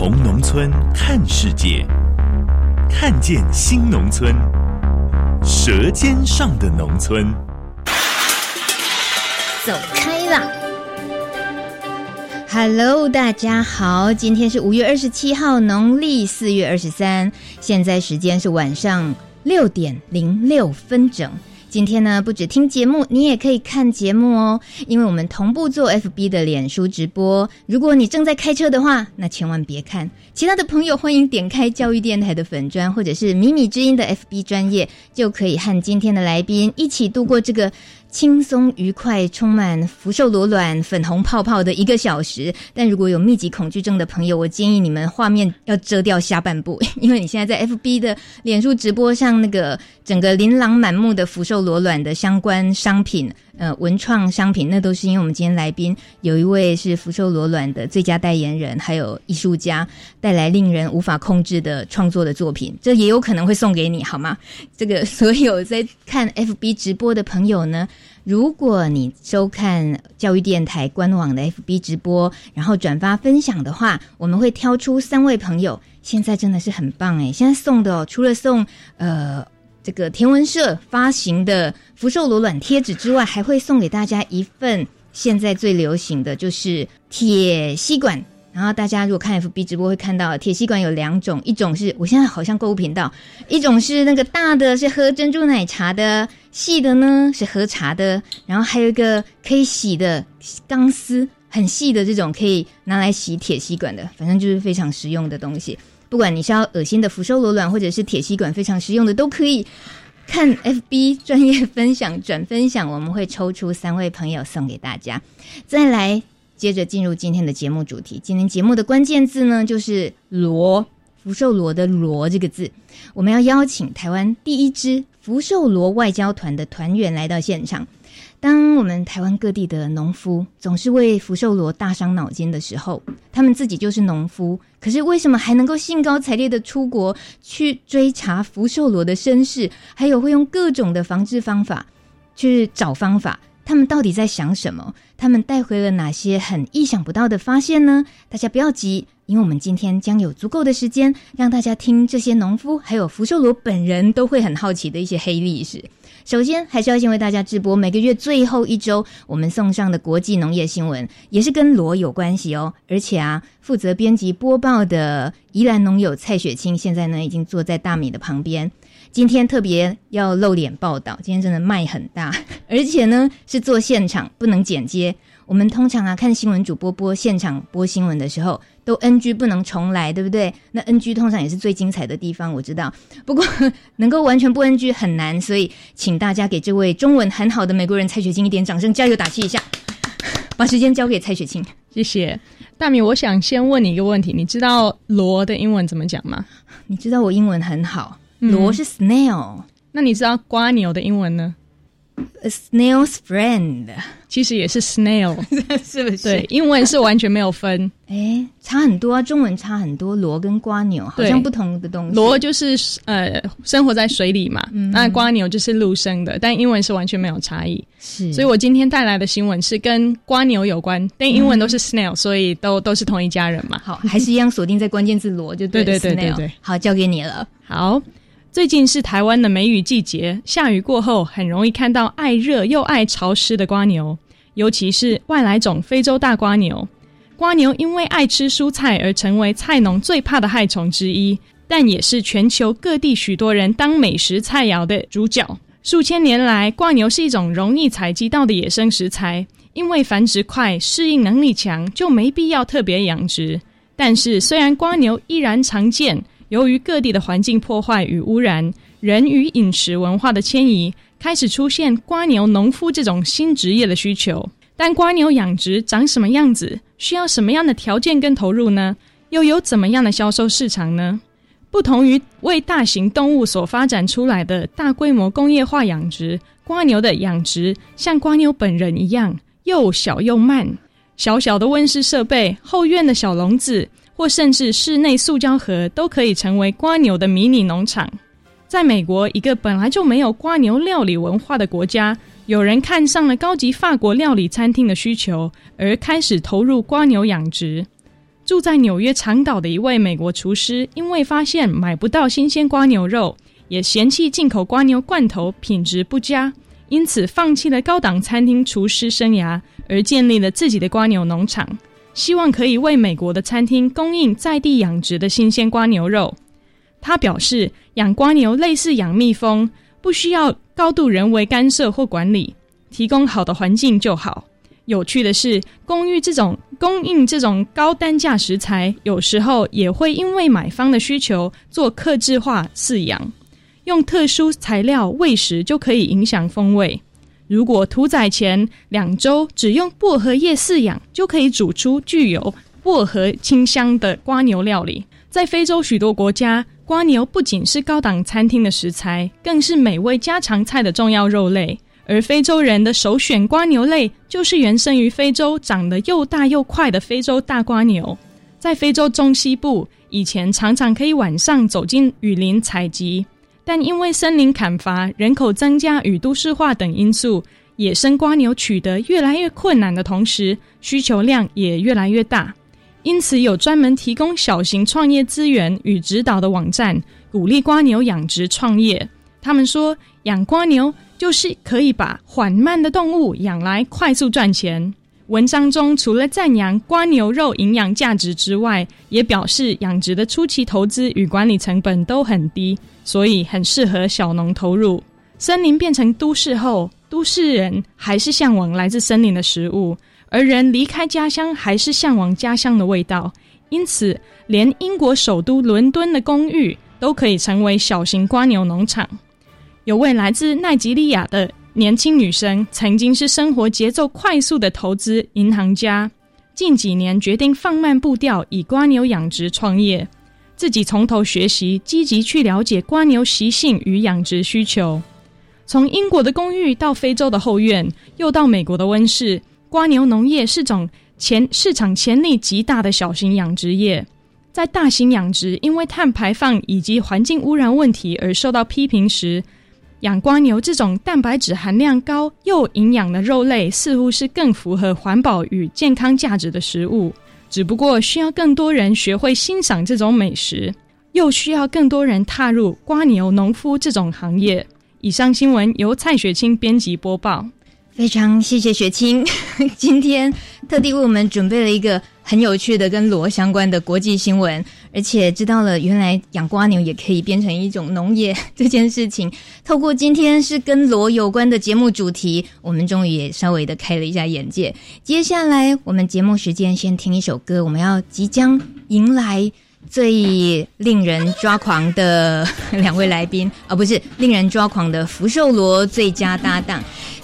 从农村看世界，看见新农村，舌尖上的农村。走开啦！Hello，大家好，今天是五月二十七号，农历四月二十三，现在时间是晚上六点零六分整。今天呢，不止听节目，你也可以看节目哦，因为我们同步做 FB 的脸书直播。如果你正在开车的话，那千万别看。其他的朋友欢迎点开教育电台的粉专，或者是米米之音的 FB 专业，就可以和今天的来宾一起度过这个。轻松愉快，充满福寿螺卵、粉红泡泡的一个小时。但如果有密集恐惧症的朋友，我建议你们画面要遮掉下半部，因为你现在在 FB 的脸书直播上，那个整个琳琅满目的福寿螺卵的相关商品，呃，文创商品，那都是因为我们今天来宾有一位是福寿螺卵的最佳代言人，还有艺术家带来令人无法控制的创作的作品，这也有可能会送给你，好吗？这个所有在看 FB 直播的朋友呢，如果你收看教育电台官网的 FB 直播，然后转发分享的话，我们会挑出三位朋友。现在真的是很棒诶，现在送的哦，除了送呃这个天文社发行的福寿螺卵贴纸之外，还会送给大家一份现在最流行的就是铁吸管。然后大家如果看 FB 直播会看到铁吸管有两种，一种是我现在好像购物频道，一种是那个大的是喝珍珠奶茶的，细的呢是喝茶的，然后还有一个可以洗的钢丝，很细的这种可以拿来洗铁吸管的，反正就是非常实用的东西。不管你是要恶心的福寿螺卵，或者是铁吸管，非常实用的都可以。看 FB 专业分享转分享，我们会抽出三位朋友送给大家。再来。接着进入今天的节目主题。今天节目的关键字呢，就是“螺”，福寿螺的“螺”这个字。我们要邀请台湾第一支福寿螺外交团的团员来到现场。当我们台湾各地的农夫总是为福寿螺大伤脑筋的时候，他们自己就是农夫，可是为什么还能够兴高采烈的出国去追查福寿螺的身世，还有会用各种的防治方法去找方法？他们到底在想什么？他们带回了哪些很意想不到的发现呢？大家不要急，因为我们今天将有足够的时间让大家听这些农夫还有福寿螺本人都会很好奇的一些黑历史。首先，还是要先为大家直播每个月最后一周我们送上的国际农业新闻，也是跟螺有关系哦。而且啊，负责编辑播报的宜兰农友蔡雪清，现在呢已经坐在大米的旁边。今天特别要露脸报道，今天真的麦很大，而且呢是做现场，不能剪接。我们通常啊看新闻主播播现场播新闻的时候，都 NG 不能重来，对不对？那 NG 通常也是最精彩的地方，我知道。不过 能够完全不 NG 很难，所以请大家给这位中文很好的美国人蔡雪清一点掌声，加油打气一下。把时间交给蔡雪清，谢谢大米。我想先问你一个问题，你知道罗的英文怎么讲吗？你知道我英文很好。螺是 snail，嗯，那你知道瓜牛的英文呢？A snail's friend，其实也是 snail，是不是？对，英文是完全没有分，诶，差很多啊，中文差很多。螺跟瓜牛好像不同的东西。螺就是呃生活在水里嘛，嗯、那瓜牛就是陆生的，但英文是完全没有差异。是，所以我今天带来的新闻是跟瓜牛有关，但英文都是 snail，、嗯、所以都都是同一家人嘛。好，还是一样锁定在关键字螺就对。对对对对对，好，交给你了。好。最近是台湾的梅雨季节，下雨过后很容易看到爱热又爱潮湿的瓜牛，尤其是外来种非洲大瓜牛。瓜牛因为爱吃蔬菜而成为菜农最怕的害虫之一，但也是全球各地许多人当美食菜肴的主角。数千年来，瓜牛是一种容易采集到的野生食材，因为繁殖快、适应能力强，就没必要特别养殖。但是，虽然瓜牛依然常见。由于各地的环境破坏与污染，人与饮食文化的迁移，开始出现瓜牛农夫这种新职业的需求。但瓜牛养殖长什么样子？需要什么样的条件跟投入呢？又有怎么样的销售市场呢？不同于为大型动物所发展出来的大规模工业化养殖，瓜牛的养殖像瓜牛本人一样，又小又慢。小小的温室设备、后院的小笼子，或甚至室内塑胶盒，都可以成为瓜牛的迷你农场。在美国，一个本来就没有瓜牛料理文化的国家，有人看上了高级法国料理餐厅的需求，而开始投入瓜牛养殖。住在纽约长岛的一位美国厨师，因为发现买不到新鲜瓜牛肉，也嫌弃进口瓜牛罐头品质不佳，因此放弃了高档餐厅厨师生涯，而建立了自己的瓜牛农场，希望可以为美国的餐厅供应在地养殖的新鲜瓜牛肉。他表示，养瓜牛类似养蜜蜂，不需要高度人为干涉或管理，提供好的环境就好。有趣的是，公寓这种供应这种高单价食材，有时候也会因为买方的需求做客制化饲养，用特殊材料喂食就可以影响风味。如果屠宰前两周只用薄荷叶饲养，就可以煮出具有薄荷清香的瓜牛料理。在非洲许多国家，瓜牛不仅是高档餐厅的食材，更是美味家常菜的重要肉类。而非洲人的首选瓜牛类，就是原生于非洲、长得又大又快的非洲大瓜牛。在非洲中西部，以前常常可以晚上走进雨林采集，但因为森林砍伐、人口增加与都市化等因素，野生瓜牛取得越来越困难的同时，需求量也越来越大。因此，有专门提供小型创业资源与指导的网站，鼓励瓜牛养殖创业。他们说，养瓜牛。就是可以把缓慢的动物养来快速赚钱。文章中除了赞扬瓜牛肉营养价值之外，也表示养殖的初期投资与管理成本都很低，所以很适合小农投入。森林变成都市后，都市人还是向往来自森林的食物，而人离开家乡还是向往家乡的味道。因此，连英国首都伦敦的公寓都可以成为小型瓜牛农场。有位来自奈及利亚的年轻女生，曾经是生活节奏快速的投资银行家，近几年决定放慢步调，以瓜牛养殖创业，自己从头学习，积极去了解瓜牛习性与养殖需求。从英国的公寓到非洲的后院，又到美国的温室，瓜牛农业是种潜市场潜力极大的小型养殖业。在大型养殖因为碳排放以及环境污染问题而受到批评时，养瓜牛这种蛋白质含量高又营养的肉类，似乎是更符合环保与健康价值的食物。只不过需要更多人学会欣赏这种美食，又需要更多人踏入瓜牛农夫这种行业。以上新闻由蔡雪清编辑播报。非常谢谢雪清，今天特地为我们准备了一个很有趣的跟螺相关的国际新闻，而且知道了原来养瓜牛也可以变成一种农业这件事情。透过今天是跟螺有关的节目主题，我们终于也稍微的开了一下眼界。接下来我们节目时间先听一首歌，我们要即将迎来最令人抓狂的两位来宾，而、哦、不是令人抓狂的福寿螺最佳搭档。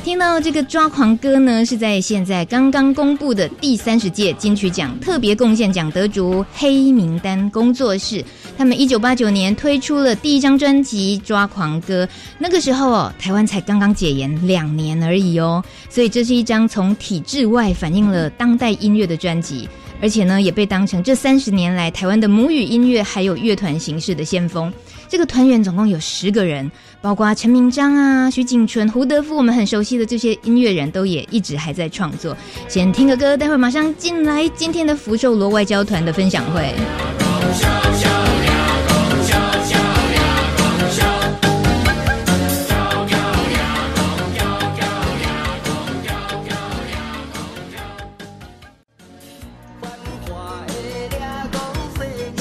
听到这个抓狂歌呢，是在现在刚刚公布的第三十届金曲奖特别贡献奖得主黑名单工作室，他们一九八九年推出了第一张专辑《抓狂歌》，那个时候哦，台湾才刚刚解严两年而已哦，所以这是一张从体制外反映了当代音乐的专辑，而且呢，也被当成这三十年来台湾的母语音乐还有乐团形式的先锋。这个团员总共有十个人。包括陈明章啊、徐景淳、胡德夫，我们很熟悉的这些音乐人都也一直还在创作。先听个歌，待会马上进来今天的福寿螺外交团的分享会。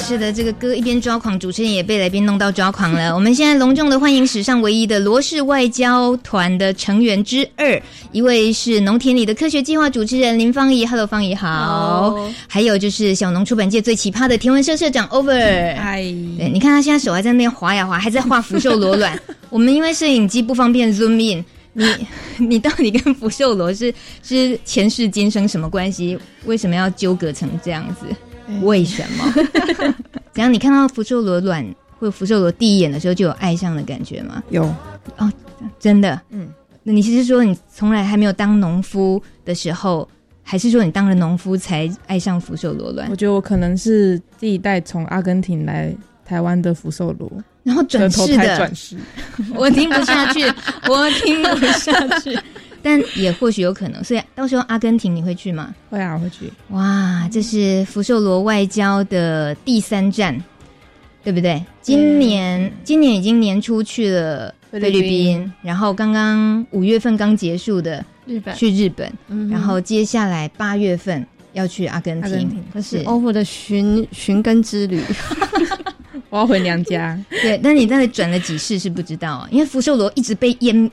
是的，这个歌一边抓狂，主持人也被来宾弄到抓狂了。我们现在隆重的欢迎史上唯一的罗氏外交团的成员之二，一位是农田里的科学计划主持人林芳宜，Hello，芳宜好。Hello. 还有就是小农出版界最奇葩的天文社社长 Over，嗨。对，你看他现在手还在那边滑呀滑，还在画福寿螺卵。我们因为摄影机不方便 zoom in，你你到底跟福寿螺是是前世今生什么关系？为什么要纠葛成这样子？为什么？只要你看到福寿螺卵或福寿螺第一眼的时候，就有爱上的感觉吗？有哦，真的。嗯，那你是说你从来还没有当农夫的时候，还是说你当了农夫才爱上福寿螺卵？我觉得我可能是第一代从阿根廷来台湾的福寿螺，然后转世的转世。我听不下去，我听不下去。但也或许有可能，所以到时候阿根廷你会去吗？会啊，会去。哇，这是福寿螺外交的第三站，对不对？今年、嗯、今年已经年初去了菲律宾，然后刚刚五月份刚结束的日本去日本，嗯、然后接下来八月份要去阿根廷，可是 OVO 的寻寻根之旅，我要回娘家。对，但你到底转了几世是不知道，啊因为福寿螺一直被淹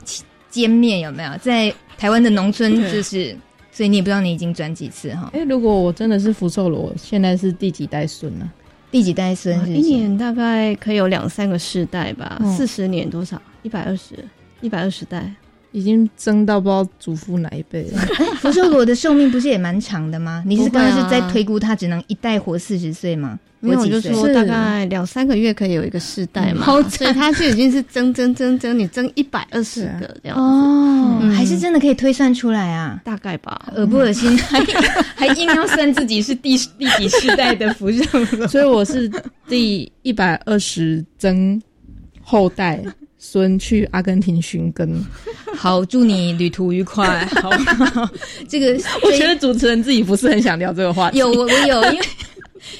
歼灭，有没有在？台湾的农村就是，所以你也不知道你已经转几次哈。哎、欸，如果我真的是福寿螺，现在是第几代孙呢？第几代孙？一年大概可以有两三个世代吧。四十、哦、年多少？一百二十，一百二十代，已经增到不知道祖父哪一辈了。福寿螺的寿命不是也蛮长的吗？你是刚刚是在推估它只能一代活四十岁吗？没有，我就说大概两三个月可以有一个世代嘛，嗯、所以它就已经是增增增增，你增一百二十个这样子哦，嗯、还是真的可以推算出来啊？大概吧，恶不恶心？还还硬要算自己是第第几世代的福寿螺，所以我是第一百二十增后代孙去阿根廷寻根。好，祝你旅途愉快。好，这个我觉得主持人自己不是很想聊这个话题。有我我有因为。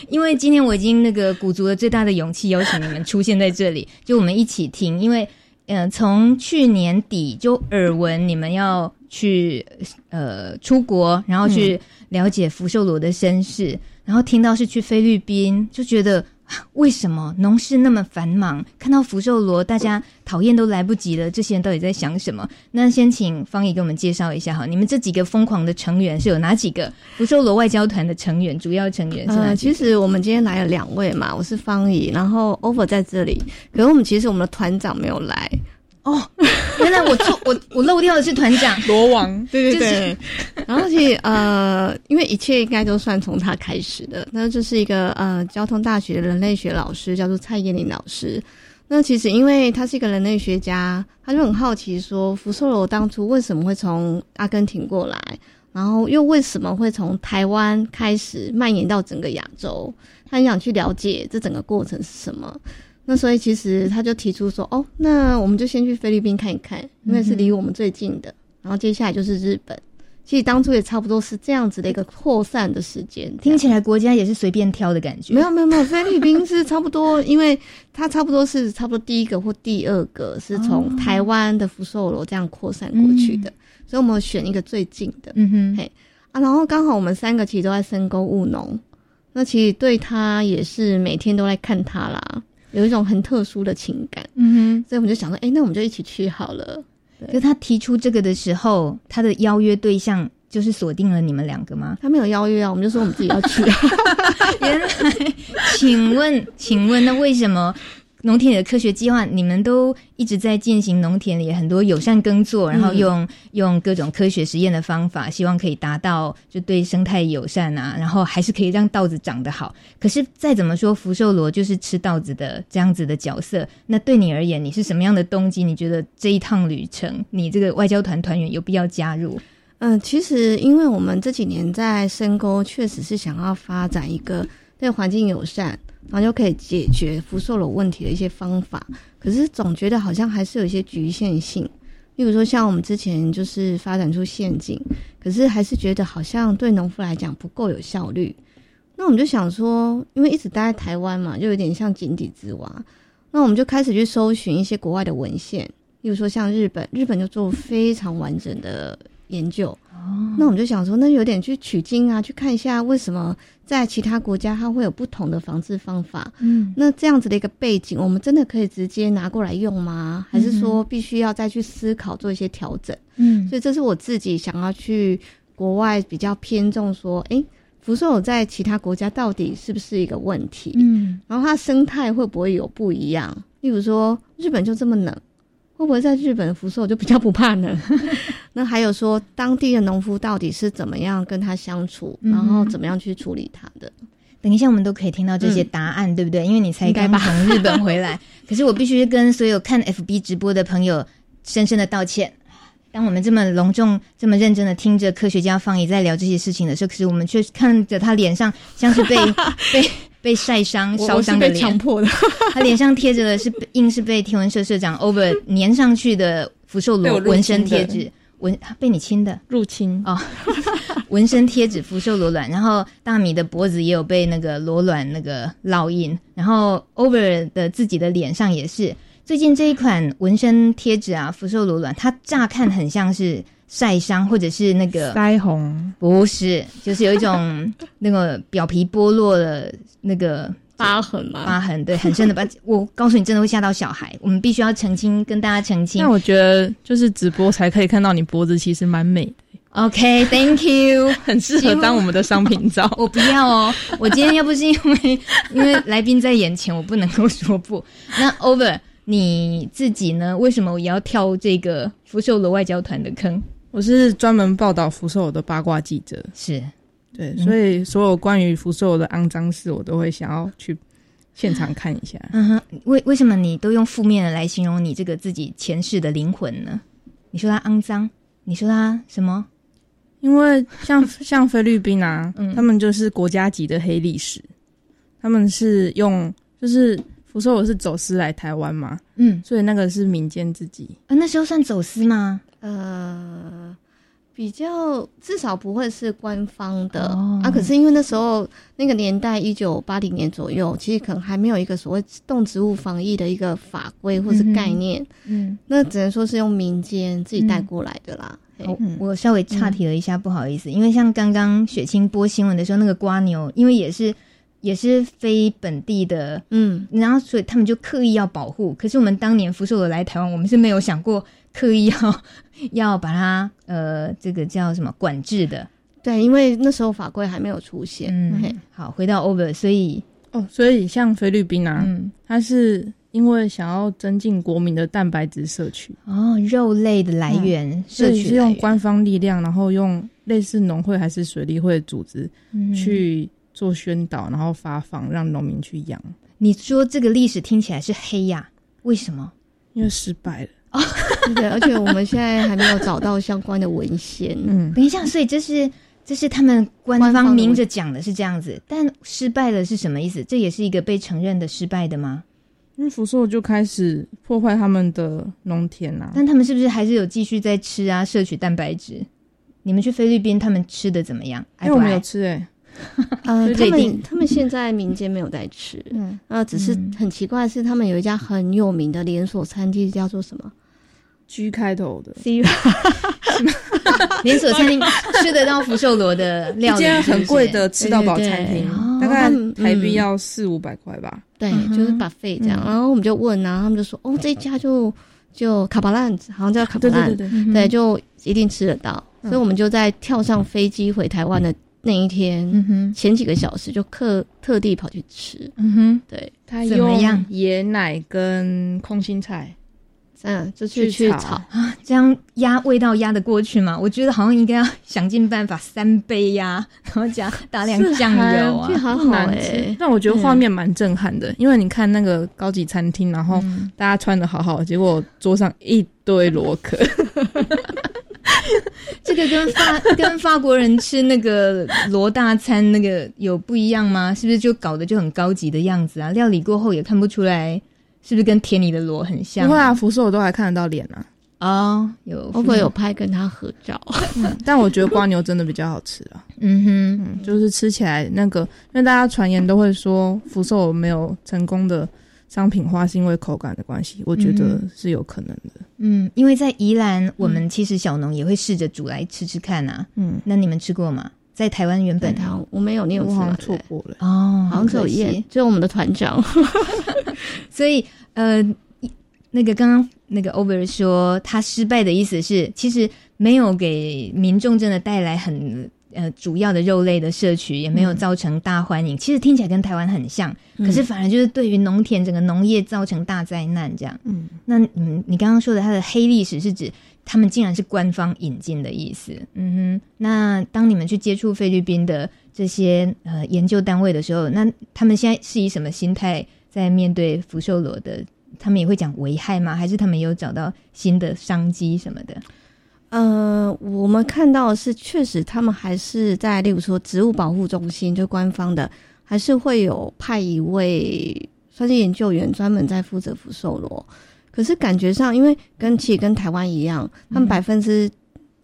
因为今天我已经那个鼓足了最大的勇气邀请你们出现在这里，就我们一起听。因为，呃，从去年底就耳闻你们要去呃出国，然后去了解福寿螺的身世，嗯、然后听到是去菲律宾，就觉得。为什么农事那么繁忙？看到福寿螺，大家讨厌都来不及了。这些人到底在想什么？那先请方怡给我们介绍一下哈，你们这几个疯狂的成员是有哪几个？福寿螺外交团的成员，主要成员是哪？呃，其实我们今天来了两位嘛，我是方怡，然后 Over 在这里，可是我们其实我们的团长没有来。哦，原来我错，我我漏掉的是团长罗王，对对对。就是、然后其实呃，因为一切应该都算从他开始的。那就是一个呃，交通大学的人类学老师，叫做蔡燕玲老师。那其实因为他是一个人类学家，他就很好奇说，福寿螺当初为什么会从阿根廷过来，然后又为什么会从台湾开始蔓延到整个亚洲？他很想去了解这整个过程是什么。那所以其实他就提出说，哦，那我们就先去菲律宾看一看，因为是离我们最近的。然后接下来就是日本。其实当初也差不多是这样子的一个扩散的时间。听起来国家也是随便挑的感觉。没有没有没有，菲律宾是差不多，因为它差不多是差不多第一个或第二个是从台湾的福寿螺这样扩散过去的，所以我们选一个最近的。嗯哼，嘿啊，然后刚好我们三个其实都在深沟务农，那其实对他也是每天都来看他啦。有一种很特殊的情感，嗯哼，所以我们就想说，哎、欸，那我们就一起去好了。就他提出这个的时候，他的邀约对象就是锁定了你们两个吗？他没有邀约啊，我们就说我们自己要去。原来，请问，请问，那为什么？农田里的科学计划，你们都一直在进行农田里很多友善耕作，然后用、嗯、用各种科学实验的方法，希望可以达到就对生态友善啊，然后还是可以让稻子长得好。可是再怎么说，福寿螺就是吃稻子的这样子的角色。那对你而言，你是什么样的动机？你觉得这一趟旅程，你这个外交团团员有必要加入？嗯，其实因为我们这几年在深沟，确实是想要发展一个对环境友善。然后就可以解决福寿螺问题的一些方法，可是总觉得好像还是有一些局限性。例如说，像我们之前就是发展出陷阱，可是还是觉得好像对农夫来讲不够有效率。那我们就想说，因为一直待在台湾嘛，就有点像井底之蛙。那我们就开始去搜寻一些国外的文献，例如说像日本，日本就做非常完整的研究。哦，那我们就想说，那有点去取经啊，去看一下为什么。在其他国家，它会有不同的防治方法。嗯，那这样子的一个背景，我们真的可以直接拿过来用吗？还是说必须要再去思考做一些调整？嗯，所以这是我自己想要去国外比较偏重说，诶、欸，福寿螺在其他国家到底是不是一个问题？嗯，然后它生态会不会有不一样？例如说，日本就这么冷。会不会在日本的福寿就比较不怕呢？那还有说当地的农夫到底是怎么样跟他相处，然后怎么样去处理他的？等一下我们都可以听到这些答案，嗯、对不对？因为你才刚从日本回来。可是我必须跟所有看 FB 直播的朋友深深的道歉。当我们这么隆重、这么认真的听着科学家方怡在聊这些事情的时候，可是我们却看着他脸上像是被 被被晒伤、烧伤的脸，强迫的。他脸上贴着的是硬是被天文社社长 Over 粘上去的福寿螺纹身贴纸，纹被你亲的。入侵。哦，纹身贴纸福寿螺卵，然后大米的脖子也有被那个螺卵那个烙印，然后 Over 的自己的脸上也是。最近这一款纹身贴纸啊，福寿螺卵，它乍看很像是晒伤或者是那个腮红，不是，就是有一种那个表皮剥落的那个疤痕嘛，疤痕，对，很深的疤。我告诉你，真的会吓到小孩。我们必须要澄清，跟大家澄清。那我觉得就是直播才可以看到你脖子其实蛮美的。OK，Thank you，很适合当我们的商品照。我不要哦，我今天要不是因为因为来宾在眼前，我不能够说不。那 Over。你自己呢？为什么我也要跳这个福寿螺外交团的坑？我是专门报道福寿螺的八卦记者，是对，所以所有关于福寿的肮脏事，我都会想要去现场看一下。嗯哼，为为什么你都用负面的来形容你这个自己前世的灵魂呢？你说他肮脏，你说他什么？因为像 像菲律宾啊，嗯，他们就是国家级的黑历史，他们是用就是。福寿我是走私来台湾嘛？嗯，所以那个是民间自己。啊，那时候算走私吗？呃，比较至少不会是官方的、哦、啊。可是因为那时候那个年代，一九八零年左右，其实可能还没有一个所谓动植物防疫的一个法规或是概念。嗯，嗯，那只能说是用民间自己带过来的啦。嗯嗯、我稍微岔题了一下，不好意思，因为像刚刚雪清播新闻的时候，那个瓜牛，因为也是。也是非本地的，嗯，然后所以他们就刻意要保护。可是我们当年福寿螺来台湾，我们是没有想过刻意要 要把它呃，这个叫什么管制的。对，因为那时候法规还没有出现。嗯，好，回到 Over，所以哦，所以像菲律宾啊，嗯，它是因为想要增进国民的蛋白质摄取哦，肉类的来源，嗯、摄取是用官方力量，然后用类似农会还是水利会的组织去。做宣导，然后发放，让农民去养。你说这个历史听起来是黑呀？为什么？因为失败了哦。对，而且我们现在还没有找到相关的文献。嗯，等一下，所以这是这是他们官方明着讲的是这样子，但失败了是什么意思？这也是一个被承认的失败的吗？因为福寿就开始破坏他们的农田啊。但他们是不是还是有继续在吃啊，摄取蛋白质？你们去菲律宾，他们吃的怎么样？因为我没有吃哎、欸呃，他们他们现在民间没有在吃，嗯，呃，只是很奇怪的是，他们有一家很有名的连锁餐厅，叫做什么？G 开头的。C，连锁餐厅吃得到福寿螺的料理，一间很贵的吃到饱餐厅，大概台币要四五百块吧。对，就是 buffet 这样。然后我们就问，然后他们就说，哦，这家就就卡巴兰，好像叫卡巴烂，对对对，对，就一定吃得到。所以我们就在跳上飞机回台湾的。那一天，嗯哼，前几个小时就特特地跑去吃，嗯哼，对，他怎么样？椰奶跟空心菜，嗯，就去去炒啊，这样压味道压得过去吗？我觉得好像应该要想尽办法三杯压，然后加大量酱油啊，好好哎、欸。但我觉得画面蛮震撼的，因为你看那个高级餐厅，然后大家穿的好好，结果桌上一堆螺壳。这个跟法跟法国人吃那个罗大餐那个有不一样吗？是不是就搞得就很高级的样子啊？料理过后也看不出来，是不是跟田里的螺很像？不会啊，福寿我都还看得到脸啊。哦，有，我会有拍跟他合照。嗯，但我觉得瓜牛真的比较好吃啊。嗯哼，嗯，就是吃起来那个，因为大家传言都会说福寿没有成功的。商品化是因为口感的关系，我觉得是有可能的。嗯，因为在宜兰，我们其实小农也会试着煮来吃吃看啊。嗯，那你们吃过吗？在台湾原本我没有，你有吃？好像错过了哦，好像可惜。就我们的团长，所以呃，那个刚刚那个 Over 说他失败的意思是，其实没有给民众真的带来很。呃，主要的肉类的摄取也没有造成大欢迎。嗯、其实听起来跟台湾很像，嗯、可是反而就是对于农田整个农业造成大灾难这样。嗯，那嗯，你刚刚说的它的黑历史是指他们竟然是官方引进的意思。嗯哼，那当你们去接触菲律宾的这些呃研究单位的时候，那他们现在是以什么心态在面对福寿螺的？他们也会讲危害吗？还是他们有找到新的商机什么的？呃，我们看到是，确实他们还是在，例如说植物保护中心，就官方的，还是会有派一位算是研究员专门在负责福寿螺。可是感觉上，因为跟其实跟台湾一样，他们百分之。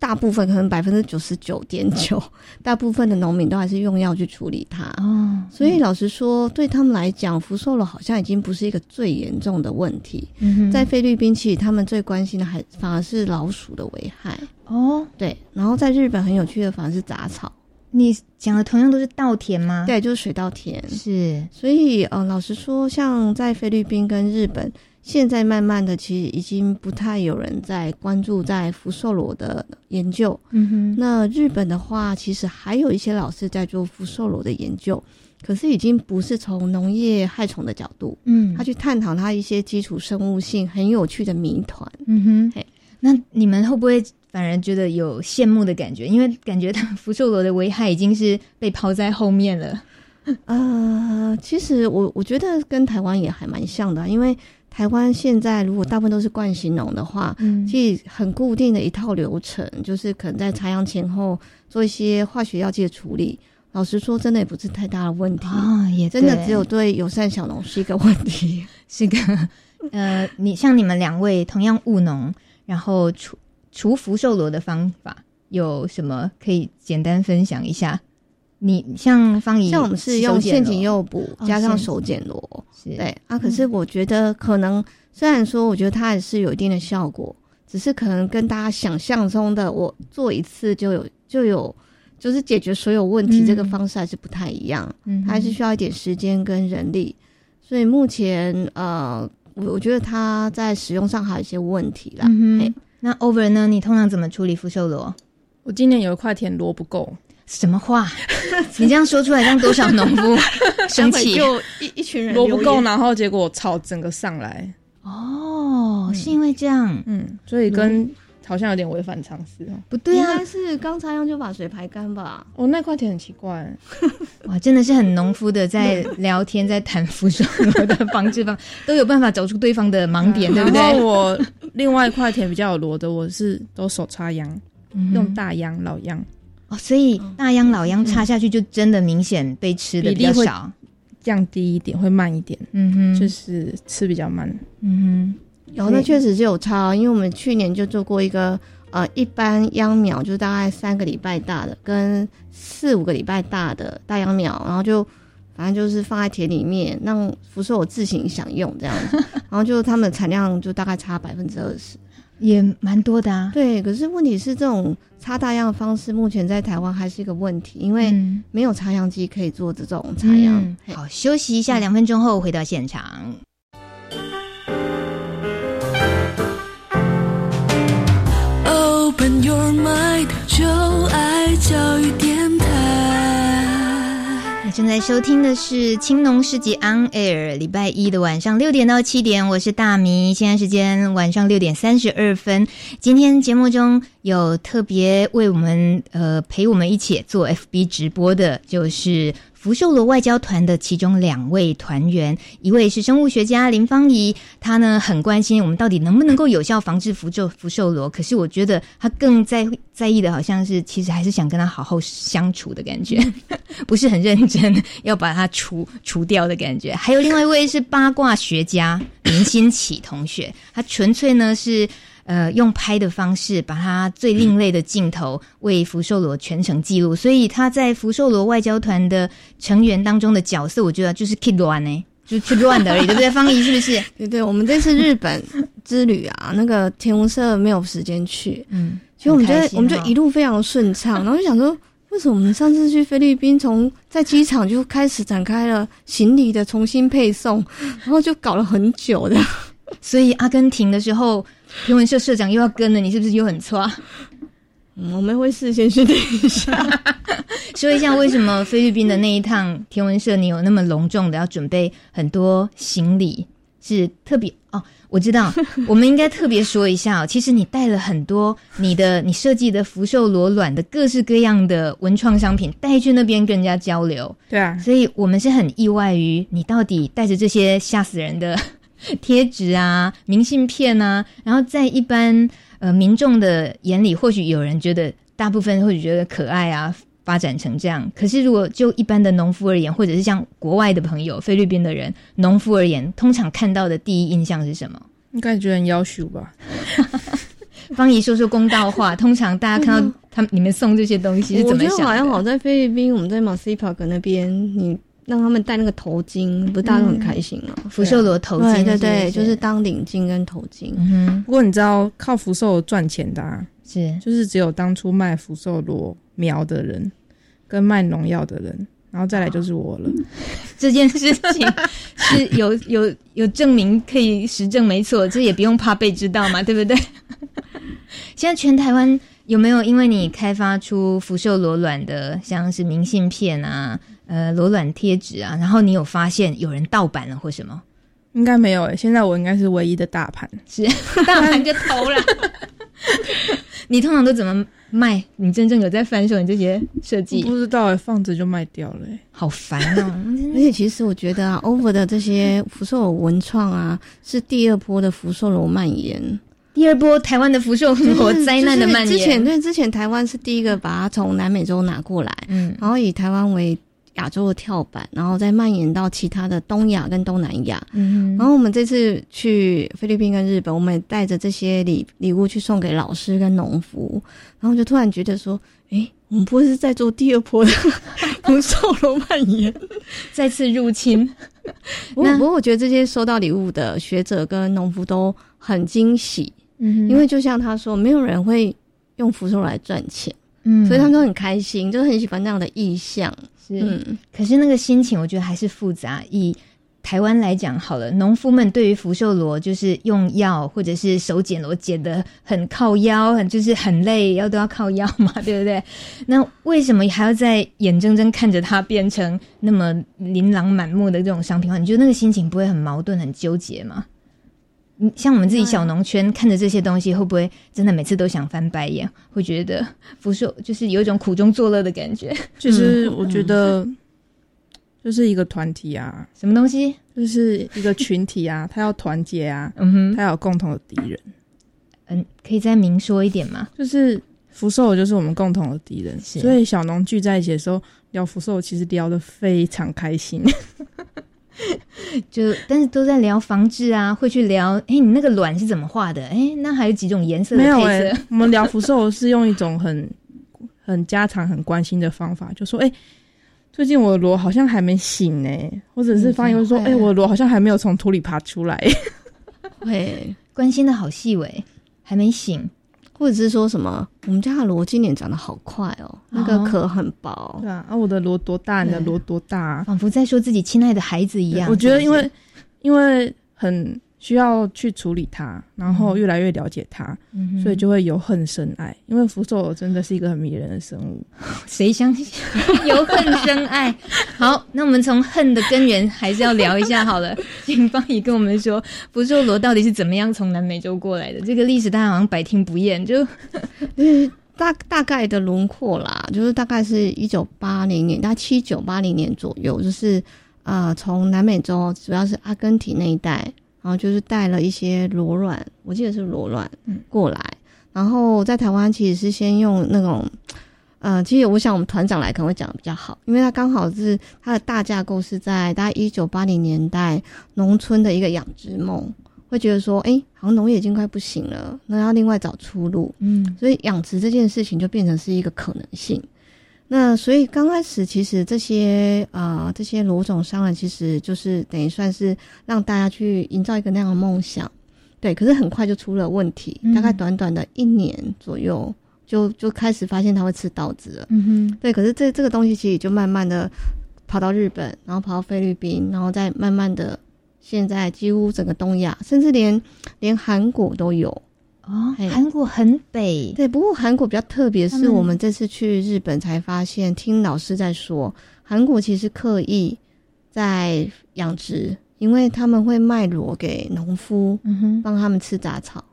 大部分可能百分之九十九点九，大部分的农民都还是用药去处理它。哦，所以老实说，对他们来讲，福寿螺好像已经不是一个最严重的问题。嗯，在菲律宾，其实他们最关心的还反而是老鼠的危害。哦，对。然后在日本很有趣的，反而是杂草。你讲的同样都是稻田吗？对，就是水稻田。是。所以，呃，老实说，像在菲律宾跟日本。现在慢慢的，其实已经不太有人在关注在福寿螺的研究。嗯哼，那日本的话，其实还有一些老师在做福寿螺的研究，可是已经不是从农业害虫的角度，嗯，他去探讨他一些基础生物性很有趣的谜团。嗯哼，嘿，那你们会不会反而觉得有羡慕的感觉？因为感觉它福寿螺的危害已经是被抛在后面了。呃，其实我我觉得跟台湾也还蛮像的，因为。台湾现在如果大部分都是惯性农的话，嗯，其实很固定的一套流程，就是可能在插秧前后做一些化学药剂的处理。老实说，真的也不是太大的问题啊，也真的只有对友善小农是一个问题，是个呃，你像你们两位同样务农，然后除除福寿螺的方法有什么可以简单分享一下？你像方怡，像我们是用陷阱诱捕加上手剪螺，哦、对啊。可是我觉得可能，虽然说我觉得它还是有一定的效果，只是可能跟大家想象中的我做一次就有就有就是解决所有问题这个方式还是不太一样，嗯，它还是需要一点时间跟人力。所以目前呃，我我觉得它在使用上还有一些问题啦。嗯哼，那 Over 呢？你通常怎么处理福寿螺？我今年有一块田螺不够。什么话？你这样说出来，让多少农夫 生气？就一一群人萝不够，然后结果草整个上来。哦，嗯、是因为这样，嗯，所以跟好像有点违反常识哦。不对啊，应该是刚插秧就把水排干吧？我、哦、那块田很奇怪，哇，真的是很农夫的在聊天，在谈福寿螺的防治方，都有办法找出对方的盲点，对不对？然后我另外一块田比较有罗的，我是都手插秧，嗯、用大秧老秧。哦，所以大秧老秧插下去就真的明显被吃的比较少，降低一点，会慢一点，嗯哼，就是吃比较慢，嗯哼，有，那确实是有差，因为我们去年就做过一个呃，一般秧苗就大概三个礼拜大的，跟四五个礼拜大的大秧苗，然后就反正就是放在田里面，让福寿螺自行享用这样子，然后就他们的产量就大概差百分之二十。也蛮多的啊，对。可是问题是，这种插大秧的方式目前在台湾还是一个问题，因为没有插秧机可以做这种插秧。嗯、好，休息一下，两分钟后回到现场。Open your mind，就爱教育电正在收听的是《青农市集 On Air》，礼拜一的晚上六点到七点，我是大米。现在时间晚上六点三十二分。今天节目中有特别为我们呃陪我们一起做 FB 直播的，就是。福寿螺外交团的其中两位团员，一位是生物学家林芳宜，他呢很关心我们到底能不能够有效防治福寿福寿螺。可是我觉得他更在在意的，好像是其实还是想跟他好好相处的感觉，不是很认真要把它除除掉的感觉。还有另外一位是八卦学家林新启同学，他纯粹呢是。呃，用拍的方式把它最另类的镜头为福寿螺全程记录，所以他在福寿螺外交团的成员当中的角色，我觉得就是 Kid 乱呢，就是去乱的而已，对不对？方怡是不是？对对，我们这次日本之旅啊，那个天文社没有时间去，嗯，所以我们觉得我们就一路非常顺畅，然后就想说，为什么我们上次去菲律宾，从在机场就开始展开了行李的重新配送，然后就搞了很久的，所以阿根廷的时候。天文社社长又要跟了，你是不是又很错？嗯，我们会事先训练一下，说一下为什么菲律宾的那一趟天文社你有那么隆重的要准备很多行李，是特别哦，我知道，我们应该特别说一下哦。其实你带了很多你的你设计的福寿螺卵的各式各样的文创商品带去那边跟人家交流。对啊，所以我们是很意外于你到底带着这些吓死人的 贴纸啊、明信片啊，然后在一般呃民众的眼里，或许有人觉得，大部分或许觉得可爱啊。发展成这样，可是如果就一般的农夫而言，或者是像国外的朋友、菲律宾的人，农夫而言，通常看到的第一印象是什么？应该觉得很夭寿吧。方姨说说公道话，通常大家看到他们你们送这些东西是怎么想的？我觉得好像好在菲律宾，我们在马斯帕克那边，你让他们戴那个头巾，不是大家都很开心吗？福寿螺头巾，对对对，就是当领巾跟头巾。嗯哼，不过你知道靠福寿赚钱的啊，是就是只有当初卖福寿螺苗的人。跟卖农药的人，然后再来就是我了。这件事情 是有有有证明可以实证，没错，这也不用怕被知道嘛，对不对？现在全台湾有没有因为你开发出福寿螺卵的，像是明信片啊、呃裸卵贴纸啊，然后你有发现有人盗版了或什么？应该没有诶，现在我应该是唯一的大盘，是大盘就投了。你通常都怎么？卖？你真正有在翻售你这些设计？不知道哎，放着就卖掉了，好烦哦！而且其实我觉得啊，over 的这些福寿螺文创啊，是第二波的福寿螺蔓延，第二波台湾的福寿螺灾难的蔓延。之前对，之前台湾是第一个把它从南美洲拿过来，嗯，然后以台湾为。亚洲的跳板，然后再蔓延到其他的东亚跟东南亚。嗯，然后我们这次去菲律宾跟日本，我们也带着这些礼礼物去送给老师跟农夫，然后就突然觉得说，诶，我们不会是在做第二波的福寿螺蔓延，再次入侵。不过，不过我觉得这些收到礼物的学者跟农夫都很惊喜，嗯，因为就像他说，没有人会用福寿来赚钱，嗯，所以他们都很开心，就很喜欢那样的意象。嗯，可是那个心情，我觉得还是复杂。以台湾来讲，好了，农夫们对于福寿螺就是用药或者是手剪螺剪的很靠腰，很就是很累，要都要靠腰嘛，对不对？那为什么还要在眼睁睁看着它变成那么琳琅满目的这种商品化？你觉得那个心情不会很矛盾、很纠结吗？像我们自己小农圈看着这些东西，会不会真的每次都想翻白眼？会觉得福寿就是有一种苦中作乐的感觉。就是我觉得，就是一个团体啊，什么东西？就是一个群体啊，他要团结啊，嗯哼，他有共同的敌人。嗯，可以再明说一点吗？就是福寿就是我们共同的敌人，所以小农聚在一起的时候聊福寿，其实聊得非常开心。就但是都在聊防治啊，会去聊，哎、欸，你那个卵是怎么画的？哎、欸，那还有几种颜色的配色？没有、欸，我们聊福寿是用一种很很家常、很关心的方法，就说，哎、欸，最近我的螺好像还没醒呢、欸，或者是发现说，哎、欸，我的螺好像还没有从土里爬出来，会关心的好细微，还没醒。或者是说什么，我们家的螺今年长得好快哦，哦那个壳很薄。对啊，啊，我的螺多大？你的螺多大、啊？仿佛在说自己亲爱的孩子一样。我觉得，因为因为很。需要去处理它，然后越来越了解它，嗯、所以就会由恨生爱。因为福寿真的是一个很迷人的生物，谁相信由恨生爱？好，那我们从恨的根源还是要聊一下好了。请芳宜跟我们说，福寿螺到底是怎么样从南美洲过来的？这个历史大家好像百听不厌，就大大概的轮廓啦，就是大概是一九八零年，大概七九八零年左右，就是呃，从南美洲主要是阿根廷那一带。然后就是带了一些螺卵，我记得是螺卵过来。嗯、然后在台湾其实是先用那种，呃，其实我想我们团长来可能会讲的比较好，因为他刚好是他的大架构是在大概一九八零年代农村的一个养殖梦，会觉得说，哎，好像农业已经快不行了，那要另外找出路。嗯，所以养殖这件事情就变成是一个可能性。那所以刚开始，其实这些啊、呃、这些罗总商人，其实就是等于算是让大家去营造一个那样的梦想，对。可是很快就出了问题，大概短短的一年左右，就就开始发现他会吃稻子了。嗯哼，对。可是这这个东西其实就慢慢的跑到日本，然后跑到菲律宾，然后再慢慢的，现在几乎整个东亚，甚至连连韩国都有。哦，韩国很北，对。不过韩国比较特别，是我们这次去日本才发现，听老师在说，韩国其实刻意在养殖因为他们会卖螺给农夫，嗯哼，帮他们吃杂草。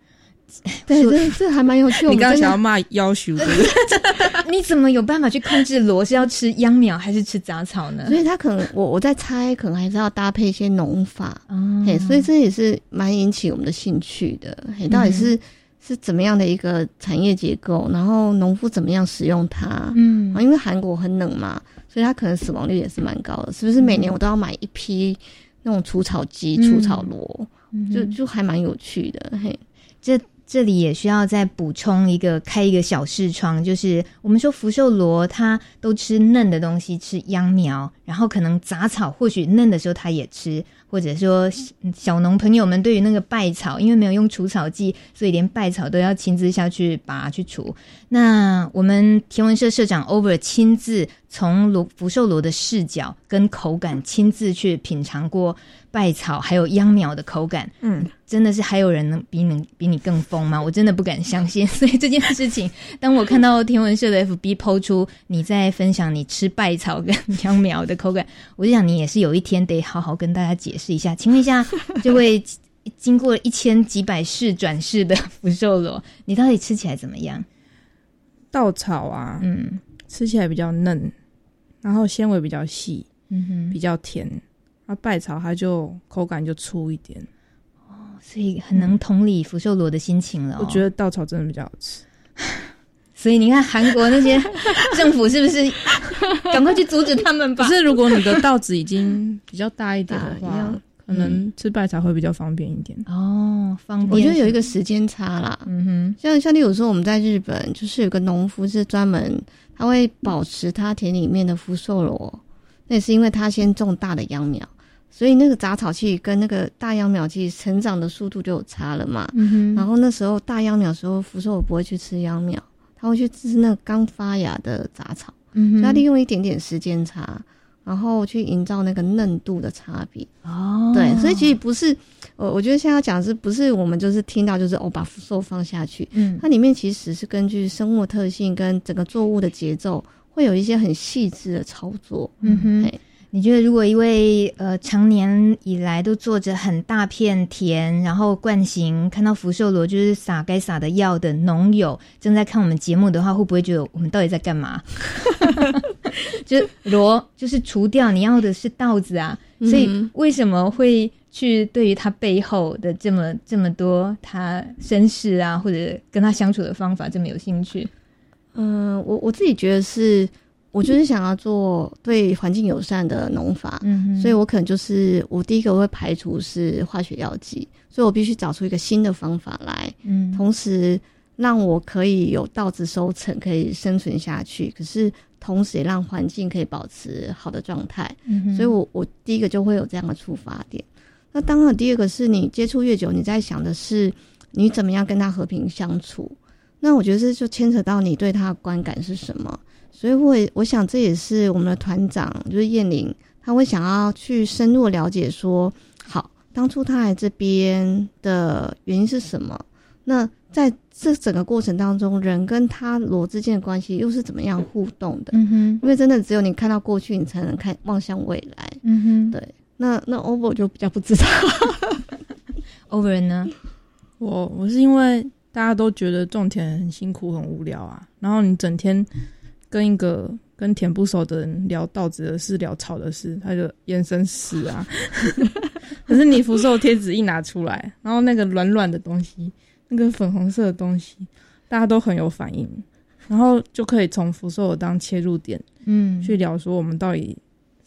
对，这这还蛮有趣。你刚刚想要骂夭寿，对不对？你怎么有办法去控制螺是要吃秧苗还是吃杂草呢？所以他可能，我我在猜，可能还是要搭配一些农法。嗯，嘿，所以这也是蛮引起我们的兴趣的。嘿，到底是、嗯、是怎么样的一个产业结构？然后农夫怎么样使用它？嗯，因为韩国很冷嘛，所以它可能死亡率也是蛮高的。是不是每年我都要买一批那种除草机、除草螺？嗯、就就还蛮有趣的。嘿，这。这里也需要再补充一个，开一个小视窗，就是我们说福寿螺它都吃嫩的东西，吃秧苗，然后可能杂草或许嫩的时候它也吃。或者说，小农朋友们对于那个败草，因为没有用除草剂，所以连败草都要亲自下去拔去除。那我们天文社社长 Over 亲自从福寿螺的视角跟口感，亲自去品尝过败草还有秧苗的口感。嗯，真的是还有人能比你比你更疯吗？我真的不敢相信。所以这件事情，当我看到天文社的 FB 抛出你在分享你吃败草跟秧苗的口感，我就想你也是有一天得好好跟大家解释。一下，请问一下，这位经过一千几百世转世的福寿螺，你到底吃起来怎么样？稻草啊，嗯，吃起来比较嫩，然后纤维比较细，嗯哼，比较甜。那败草它就口感就粗一点，哦，所以很能同理福寿螺的心情了，哦。我觉得稻草真的比较好吃，所以你看韩国那些 政府是不是？赶快去阻止他们吧！可是如果你的稻子已经比较大一点的话，可能吃败草会比较方便一点哦。方便，我觉得有一个时间差啦。嗯哼，像像例如说我们在日本，就是有个农夫是专门他会保持他田里面的福寿螺，那也是因为他先种大的秧苗，所以那个杂草器跟那个大秧苗器成长的速度就有差了嘛。嗯，然后那时候大秧苗的时候，福寿我不会去吃秧苗，他会去吃那个刚发芽的杂草。嗯，所以他利用一点点时间差，然后去营造那个嫩度的差别。哦，对，所以其实不是，呃，我觉得现在要讲的是不是我们就是听到就是哦，把福寿放下去，嗯，它里面其实是根据生物特性跟整个作物的节奏，会有一些很细致的操作。嗯哼。你觉得，如果一位呃常年以来都做着很大片田，然后惯行看到福寿螺就是撒该撒的药的农友正在看我们节目的话，会不会觉得我们到底在干嘛？就是螺就是除掉，你要的是稻子啊，所以为什么会去对于他背后的这么这么多他身世啊，或者跟他相处的方法这么有兴趣？嗯，我我自己觉得是。我就是想要做对环境友善的农法，嗯，所以我可能就是我第一个会排除是化学药剂，所以我必须找出一个新的方法来，嗯，同时让我可以有稻子收成，可以生存下去，可是同时也让环境可以保持好的状态，嗯，所以我我第一个就会有这样的出发点。那当然，第二个是你接触越久，你在想的是你怎么样跟他和平相处。那我觉得这就牵扯到你对他的观感是什么。所以我，我我想这也是我们的团长，就是燕玲，他会想要去深入了解说，好，当初他来这边的原因是什么？那在这整个过程当中，人跟他罗之间的关系又是怎么样互动的？嗯哼，因为真的只有你看到过去，你才能看望向未来。嗯哼，对。那那 Over 就比较不知道，Over 呢？我我是因为大家都觉得种田很辛苦很无聊啊，然后你整天。跟一个跟田不熟的人聊稻子的事，聊草的事，他就眼神死啊。可是你福寿贴纸一拿出来，然后那个软软的东西，那个粉红色的东西，大家都很有反应，然后就可以从福寿当切入点，嗯，去聊说我们到底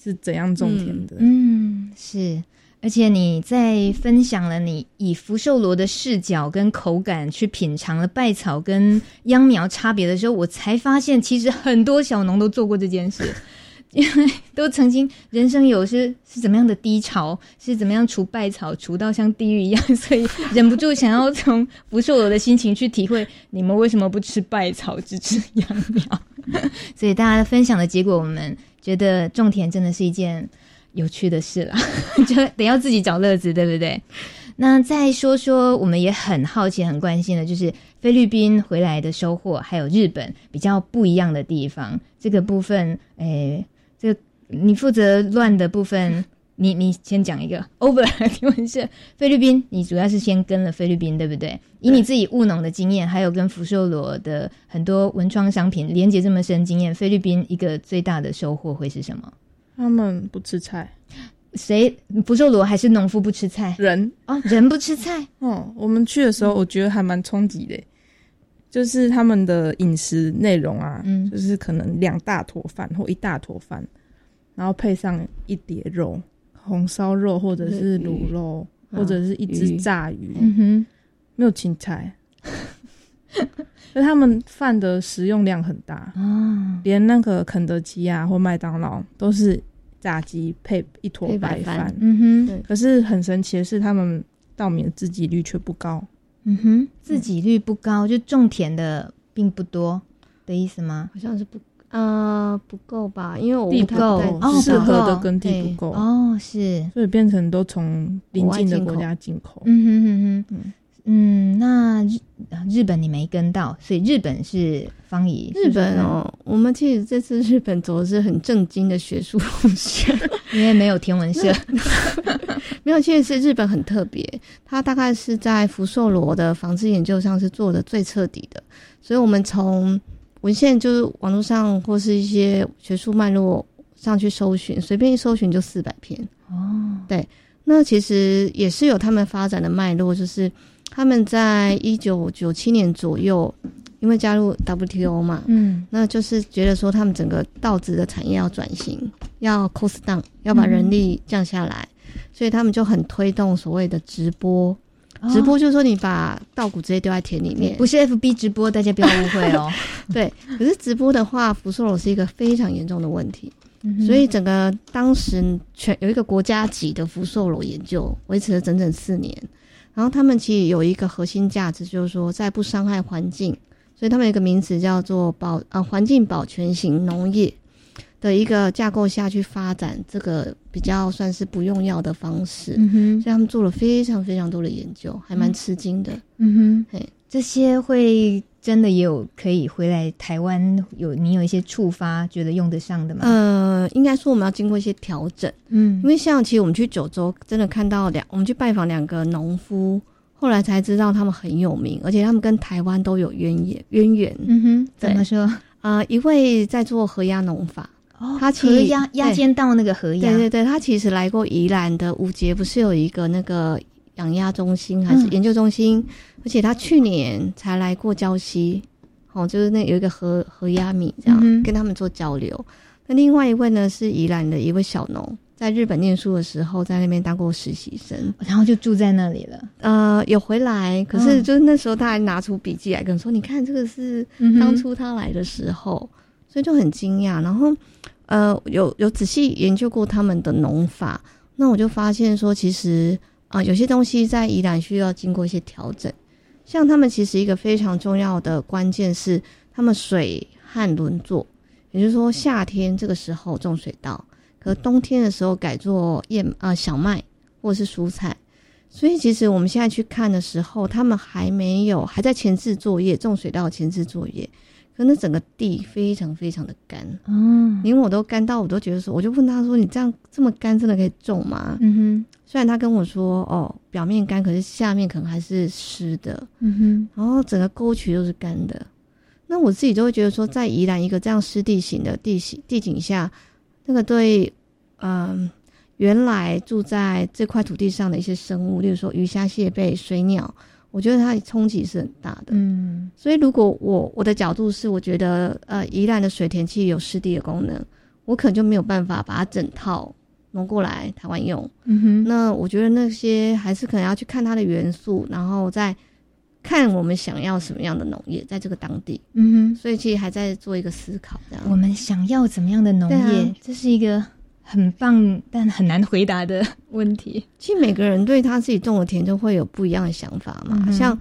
是怎样种田的，嗯，嗯，是。而且你在分享了你以福寿螺的视角跟口感去品尝了败草跟秧苗差别的时候，我才发现其实很多小农都做过这件事，因为 都曾经人生有是是怎么样的低潮，是怎么样除败草除到像地狱一样，所以忍不住想要从福寿螺的心情去体会你们为什么不吃败草只吃秧苗，所以大家分享的结果，我们觉得种田真的是一件。有趣的事了，就得要自己找乐子，对不对？那再说说，我们也很好奇、很关心的，就是菲律宾回来的收获，还有日本比较不一样的地方。这个部分，诶，这个你负责乱的部分，你你先讲一个 over 提问是菲律宾，你主要是先跟了菲律宾，对不对？以你自己务农的经验，还有跟福寿螺的很多文创商品连接这么深经验，菲律宾一个最大的收获会是什么？他们不吃菜。谁？福寿螺还是农夫不吃菜？人啊，人不吃菜。哦，我们去的时候，我觉得还蛮冲击的。就是他们的饮食内容啊，嗯，就是可能两大坨饭或一大坨饭，然后配上一碟肉，红烧肉或者是卤肉，或者是一只炸鱼，嗯哼，没有青菜。所以他们饭的食用量很大啊，连那个肯德基啊或麦当劳都是炸鸡配一坨白饭，嗯哼。可是很神奇的是，他们稻米的自给率却不高。嗯哼，自给率不高，就种田的并不多的意思吗？好像是不呃不够吧，因为我地不够，适合的耕地不够。哦，是，所以变成都从邻近的国家进口。嗯哼哼哼，嗯，那日日本你没跟到，所以日本是方怡。日本哦，我们其实这次日本走的是很正经的学术路线，因为没有天文社。没有，其实是日本很特别，它大概是在福寿螺的防治研究上是做的最彻底的，所以我们从文献就是网络上或是一些学术脉络上去搜寻，随便一搜寻就四百篇哦。对，那其实也是有他们发展的脉络，就是他们在一九九七年左右，因为加入 WTO 嘛，嗯，那就是觉得说他们整个稻子的产业要转型，要 cost down，要把人力降下来。嗯所以他们就很推动所谓的直播，哦、直播就是说你把稻谷直接丢在田里面，不是 FB 直播，大家不要误会哦。对，可是直播的话，福寿螺是一个非常严重的问题，嗯、所以整个当时全有一个国家级的福寿螺研究，维持了整整四年。然后他们其实有一个核心价值，就是说在不伤害环境，所以他们有一个名词叫做保啊环境保全型农业。的一个架构下去发展这个比较算是不用药的方式，嗯哼，所以他们做了非常非常多的研究，还蛮吃惊的，嗯哼，嘿，这些会真的也有可以回来台湾有你有一些触发觉得用得上的吗？呃，应该说我们要经过一些调整，嗯，因为像其实我们去九州真的看到两，我们去拜访两个农夫，后来才知道他们很有名，而且他们跟台湾都有渊源渊源，嗯哼，怎么说？呃，一位在做合鸭农法。哦，他其实鸭鸭间道那个合鸭，对对对，他其实来过宜兰的五节，不是有一个那个养鸭中心还是研究中心？嗯、而且他去年才来过礁溪，哦，就是那有一个合合鸭米这样、嗯、跟他们做交流。那另外一位呢是宜兰的一位小农，在日本念书的时候在那边当过实习生，然后就住在那里了。呃，有回来，可是就是那时候他还拿出笔记来跟我说：“嗯、你看这个是当初他来的时候。嗯”所以就很惊讶，然后，呃，有有仔细研究过他们的农法，那我就发现说，其实啊、有些东西在宜兰需要经过一些调整。像他们其实一个非常重要的关键是，他们水旱轮作，也就是说夏天这个时候种水稻，可冬天的时候改做燕啊、小麦或者是蔬菜。所以其实我们现在去看的时候，他们还没有还在前置作业，种水稻前置作业。可那整个地非常非常的干，嗯，连我都干到，我都觉得说，我就问他说：“你这样这么干，真的可以种吗？”嗯哼，虽然他跟我说：“哦，表面干，可是下面可能还是湿的。”嗯哼，然后整个沟渠都是干的。那我自己就会觉得说，在宜兰一个这样湿地形的地形地景下，那个对，嗯、呃，原来住在这块土地上的一些生物，例如说鱼虾蟹贝、水鸟。我觉得它的冲击是很大的，嗯，所以如果我我的角度是，我觉得呃，宜兰的水田其实有湿地的功能，我可能就没有办法把它整套挪过来台湾用，嗯哼，那我觉得那些还是可能要去看它的元素，然后再看我们想要什么样的农业在这个当地，嗯哼，所以其实还在做一个思考，这样。我们想要怎么样的农业，啊、这是一个。很棒，但很难回答的 问题。其实每个人对他自己种的田就会有不一样的想法嘛。嗯、像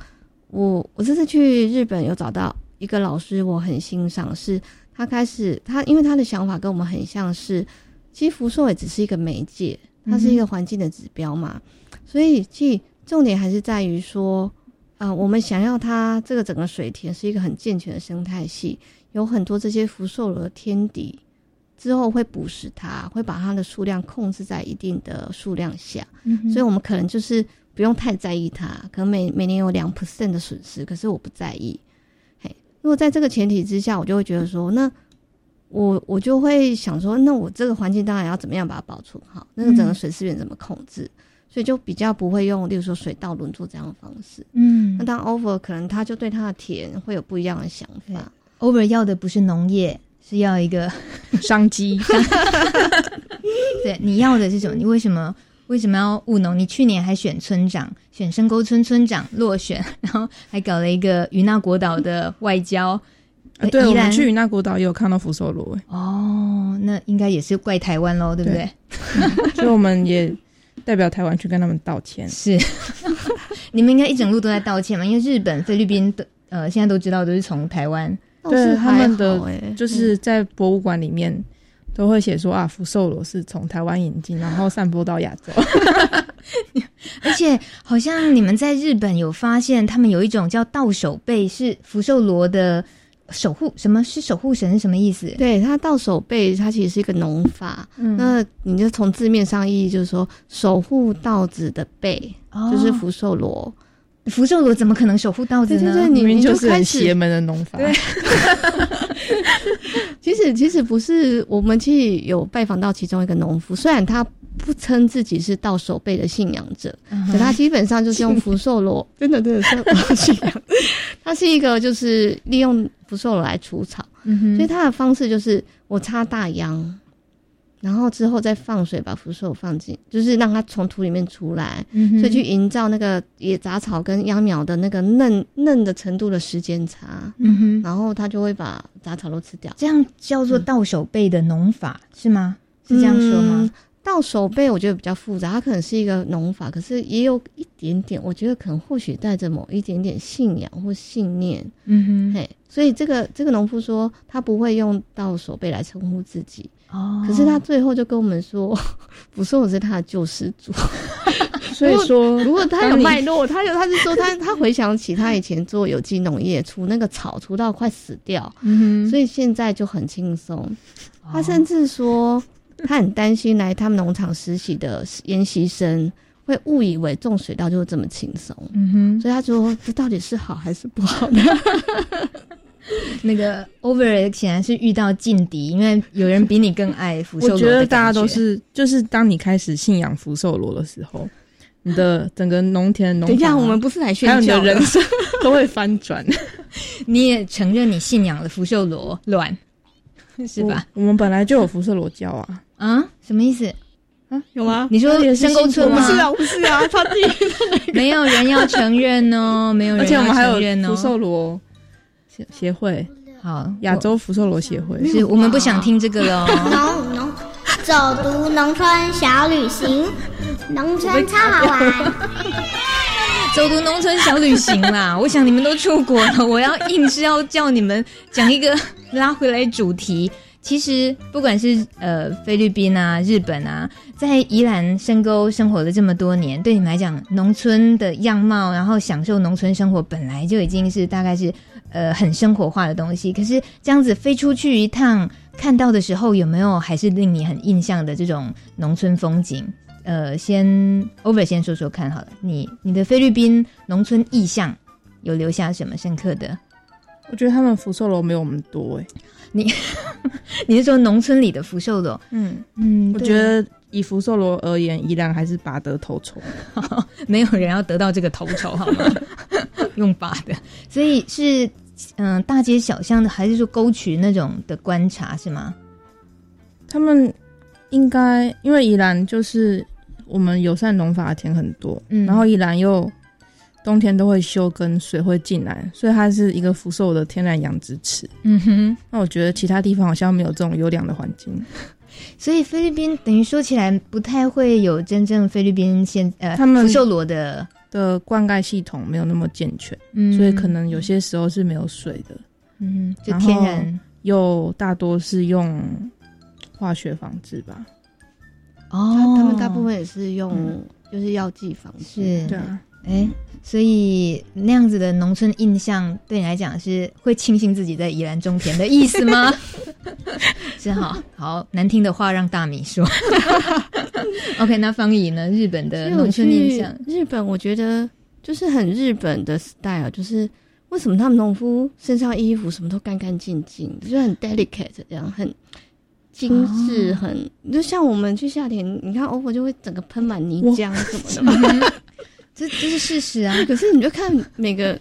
我，我这次去日本有找到一个老师，我很欣赏，是他开始他，因为他的想法跟我们很像是，其实福寿也只是一个媒介，它是一个环境的指标嘛。嗯、所以其实重点还是在于说，啊、呃，我们想要它这个整个水田是一个很健全的生态系，有很多这些福寿螺的天敌。之后会捕食它，会把它的数量控制在一定的数量下，嗯，所以我们可能就是不用太在意它，可能每每年有两 percent 的损失，可是我不在意。嘿，如果在这个前提之下，我就会觉得说，那我我就会想说，那我这个环境当然要怎么样把它保存好，那个整个水资源怎么控制，嗯，所以就比较不会用，例如说水稻轮作这样的方式。嗯，那当 over 可能他就对他的田会有不一样的想法。over 要的不是农业。是要一个 商机，对，你要的是什么？你为什么为什么要务农？你去年还选村长，选深沟村村长落选，然后还搞了一个与那国岛的外交。啊、对，我们去与那国岛也有看到福寿螺。哦，那应该也是怪台湾喽，对不对？所以我们也代表台湾去跟他们道歉。是，你们应该一整路都在道歉嘛？因为日本、菲律宾的呃，现在都知道都是从台湾。对他们的，就是在博物馆里面都会写说啊，福寿螺是从台湾引进，然后散播到亚洲。而且好像你们在日本有发现，他们有一种叫稻手贝，是福寿螺的守护。什么是守护神？是什么意思？对，它稻手贝，它其实是一个农法。嗯，那你就从字面上意义，就是说守护稻子的贝，哦，就是福寿螺。福寿螺怎么可能守护稻子呢？你明明就是很邪门的农法。对，其实其实不是，我们其实有拜访到其中一个农夫，虽然他不称自己是稻守备的信仰者，嗯、可他基本上就是用福寿螺，真的真的是信仰。他是一个就是利用福寿螺来除草，嗯，所以他的方式就是我插大秧。然后之后再放水，把福寿放进，就是让它从土里面出来，嗯、所以去营造那个野杂草跟秧苗的那个嫩嫩的程度的时间差。嗯哼，然后它就会把杂草都吃掉。这样叫做倒手背的农法、嗯、是吗？是这样说吗？倒手背我觉得比较复杂，它可能是一个农法，可是也有一点点，我觉得可能或许带着某一点点信仰或信念。嗯哼，嘿，所以这个这个农夫说他不会用倒手背来称呼自己。哦，可是他最后就跟我们说，福寿螺是他的救世主。所以说，如果他有脉络，他有他是说他 他回想起他以前做有机农业，除那个草除到快死掉，嗯哼，所以现在就很轻松。他甚至说他很担心来他们农场实习的研习生会误以为种水稻就是这么轻松，嗯哼，所以他说这到底是好还是不好呢？那个 Over 显然是遇到劲敌，因为有人比你更爱福寿螺。我觉得大家都是，就是当你开始信仰福寿螺的时候，你的整个农田农、啊，等一下，我们不是来炫耀，还有你的人生都会翻转。你也承认你信仰了福寿螺卵，是吧我？我们本来就有福寿螺教啊啊，什么意思啊？有吗？你说深沟村吗？不是啊，不是啊，他弟、那个、没有人要承认哦，没有人要承认哦，而且我们还有福寿螺。协会好，亚洲福寿螺协会是我们不想听这个了。农农走读农村小旅行，农村超好玩。走读农村小旅行啦！我想你们都出国了，我要硬是要叫你们讲一个拉回来主题。其实不管是呃菲律宾啊、日本啊，在宜兰深沟生活了这么多年，对你们来讲，农村的样貌，然后享受农村生活，本来就已经是大概是。呃，很生活化的东西，可是这样子飞出去一趟，看到的时候有没有还是令你很印象的这种农村风景？呃，先 Over 先说说看好了，你你的菲律宾农村意象有留下什么深刻的？我觉得他们福寿楼没有我们多哎、欸，你 你是说农村里的福寿楼？嗯嗯，我觉得以福寿螺而言，宜兰还是拔得头筹，没有人要得到这个头筹好吗？用拔的，所以是嗯、呃，大街小巷的，还是说沟渠那种的观察是吗？他们应该因为宜兰就是我们友善农法的田很多，嗯，然后宜兰又冬天都会休耕，水会进来，所以它是一个福寿的天然养殖池。嗯哼，那我觉得其他地方好像没有这种优良的环境，所以菲律宾等于说起来不太会有真正菲律宾现呃他们福寿螺的。的灌溉系统没有那么健全，嗯，所以可能有些时候是没有水的，嗯，就天然，又大多是用化学防治吧。哦，他们大部分也是用就是药剂防治，是，对啊，哎、欸，所以那样子的农村印象对你来讲是会庆幸自己在宜兰种田的意思吗？是好好难听的话让大米说。OK，那方怡呢？日本的农村印象，日本我觉得就是很日本的 style，就是为什么他们农夫身上衣服什么都干干净净，就很 delicate 这样，很精致，很、哦、就像我们去夏天，你看 OPPO 就会整个喷满泥浆什么的嘛，这这是事实啊。可是你就看每个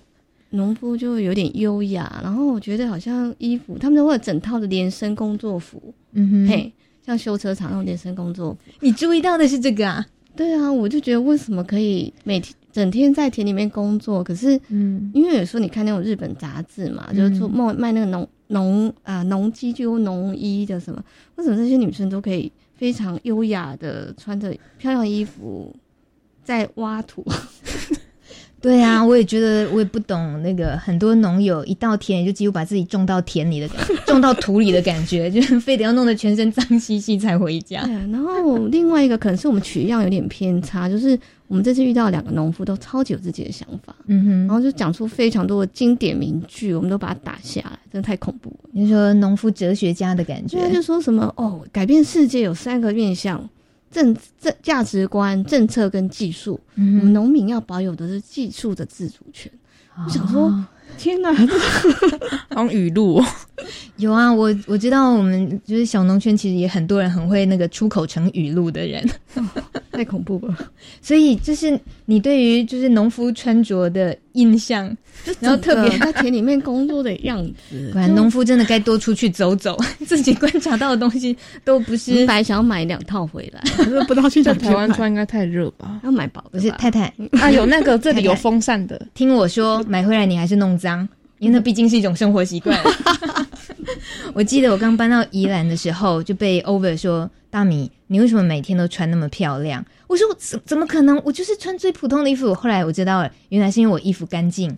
农夫就会有点优雅，然后我觉得好像衣服他们都会有整套的连身工作服，嗯哼，嘿。像修车厂那种连身工作服，你注意到的是这个啊？对啊，我就觉得为什么可以每天整天在田里面工作？可是，嗯，因为有时候你看那种日本杂志嘛，嗯、就是做卖卖那个农农啊农机就农衣的什么，为什么这些女生都可以非常优雅的穿着漂亮衣服在挖土？对啊，我也觉得，我也不懂那个很多农友一到田就几乎把自己种到田里的感觉，种到土里的感觉，就是非得要弄得全身脏兮兮才回家。对啊，然后另外一个可能是我们取样有点偏差，就是我们这次遇到两个农夫都超级有自己的想法，嗯哼，然后就讲出非常多的经典名句，我们都把它打下来，真的太恐怖了。你说农夫哲学家的感觉，他就说什么哦，改变世界有三个面向。政政价值观、政策跟技术，嗯、我们农民要保有的是技术的自主权。哦、我想说，天哪，当语录 有啊，我我知道，我们就是小农圈，其实也很多人很会那个出口成语录的人，太恐怖了。所以，就是你对于就是农夫穿着的印象，然后特别在田里面工作的样子，果然农夫真的该多出去走走，自己观察到的东西都不是。本来想要买两套回来，可是不知道去在台湾穿应该太热吧？要买薄的。不是太太啊，有那个这里有风扇的。听我说，买回来你还是弄脏，因为那毕竟是一种生活习惯。我记得我刚搬到宜兰的时候，就被 Over 说：“大米，你为什么每天都穿那么漂亮？”我说：“怎怎么可能？我就是穿最普通的衣服。”后来我知道了，原来是因为我衣服干净。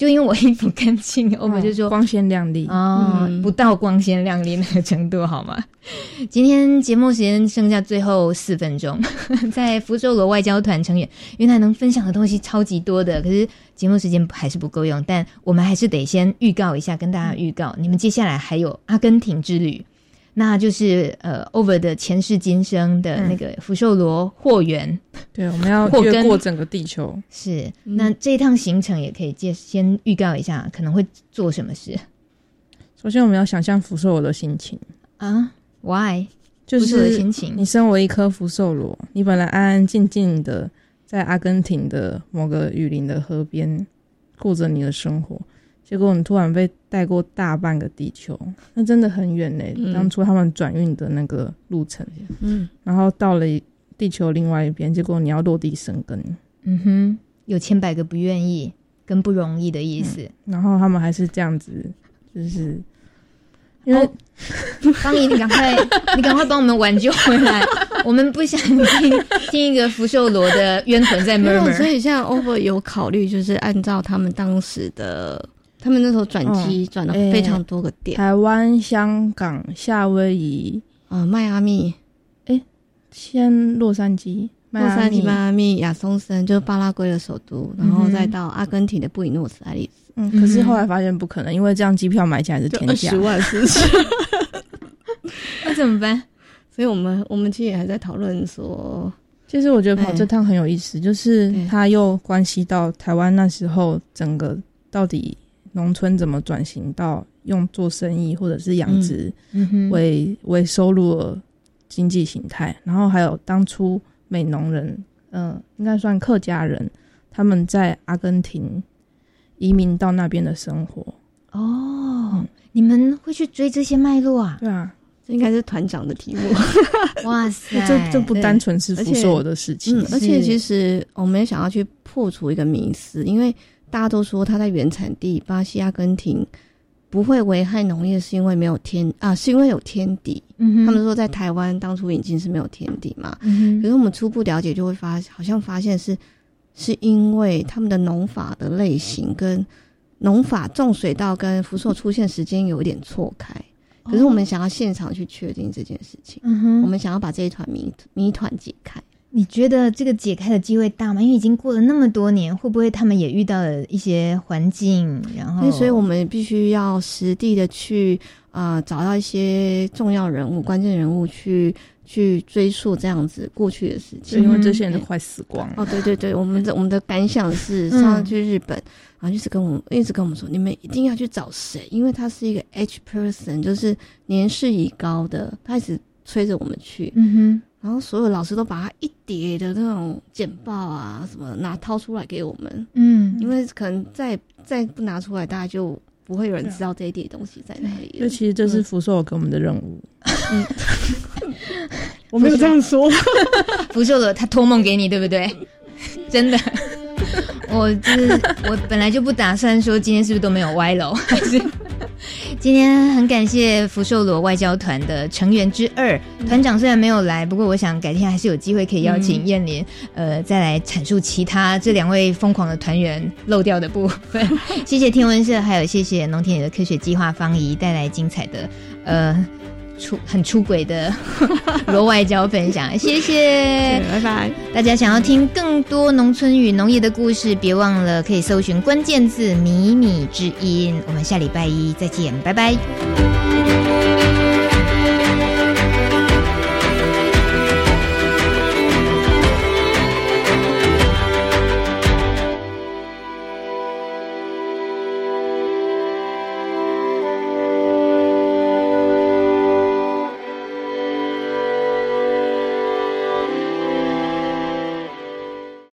就因为我衣服干净，我们就说光鲜亮丽哦，不到光鲜亮丽那个程度好吗？今天节目时间剩下最后四分钟，在福州的外交团成员原来能分享的东西超级多的，可是节目时间还是不够用，但我们还是得先预告一下，跟大家预告，你们接下来还有阿根廷之旅。那就是呃，over 的前世今生的那个福寿螺货源，嗯，对，我们要 越过整个地球。是，嗯、那这一趟行程也可以介先预告一下，可能会做什么事。首先，我们要想象福寿螺的心情啊，Why？就是心情。你身为一颗福寿螺，你本来安安静静的在阿根廷的某个雨林的河边过着你的生活。结果你突然被带过大半个地球，那真的很远嘞。嗯、当初他们转运的那个路程，嗯，然后到了地球另外一边，结果你要落地生根，嗯哼，有千百个不愿意跟不容易的意思。嗯、然后他们还是这样子，就是因为芳宜，你赶快，你赶快帮我们挽救回来，我们不想听听一个福寿螺的冤魂在 murmur。所以现在 over 有考虑，就是按照他们当时的。他们那时候转机转了非常多个点，台湾、香港、夏威夷、啊、呃、迈阿密，哎、欸，先洛杉矶、洛杉矶、迈阿密、亚松森，就是巴拉圭的首都，然后再到阿根廷的布宜诺斯艾利斯。嗯，可是后来发现不可能，因为这样机票买起来是天价，十万是不是？那怎么办？所以我们我们其实也还在讨论说，其实我觉得跑这趟很有意思，欸、就是它又关系到台湾那时候整个到底。农村怎么转型到用做生意或者是养殖为、嗯、为收入的经济形态？然后还有当初美农人，嗯、呃，应该算客家人，他们在阿根廷移民到那边的生活。哦，嗯、你们会去追这些脉络啊？对啊，这应该是团长的题目。哇塞，这这不单纯是福寿螺的事情，而且，嗯、而且其实我们也想要去破除一个迷思，因为。大家都说它在原产地巴西、阿根廷不会危害农业，是因为没有天啊，是因为有天敌。嗯哼，他们说在台湾当初引进是没有天敌嘛。嗯哼，可是我们初步了解就会发，好像发现是是因为他们的农法的类型跟农法种水稻跟福寿出现时间有一点错开。可是我们想要现场去确定这件事情。我们想要把这一团谜谜团解开。你觉得这个解开的机会大吗？因为已经过了那么多年，会不会他们也遇到了一些环境？然后，所以我们必须要实地的去啊、呃，找到一些重要人物、关键人物去去追溯这样子过去的事情，因为这些人都快死光了。哦，对对对，我们的我们的感想是上次去日本，然后一直跟我们一直跟我们说，你们一定要去找谁，因为他是一个 H person，就是年事已高的，他一直催着我们去。嗯哼。然后所有老师都把他一叠的那种简报啊什么拿掏出来给我们，嗯，因为可能再再不拿出来，大家就不会有人知道这一叠东西在哪里。那其实这是福寿给我们的任务。嗯，我没有这样说，福寿的他托梦给你，对不对？真的，我就是我本来就不打算说今天是不是都没有歪楼，还是。今天很感谢福寿螺外交团的成员之二团长虽然没有来，不过我想改天还是有机会可以邀请燕玲，嗯、呃，再来阐述其他这两位疯狂的团员漏掉的部分。谢谢天文社，还有谢谢农田里的科学计划方怡带来精彩的呃。出很出轨的 罗外交分享，谢谢，拜拜。大家想要听更多农村与农业的故事，别忘了可以搜寻关键字“迷你之音”。我们下礼拜一再见，拜拜。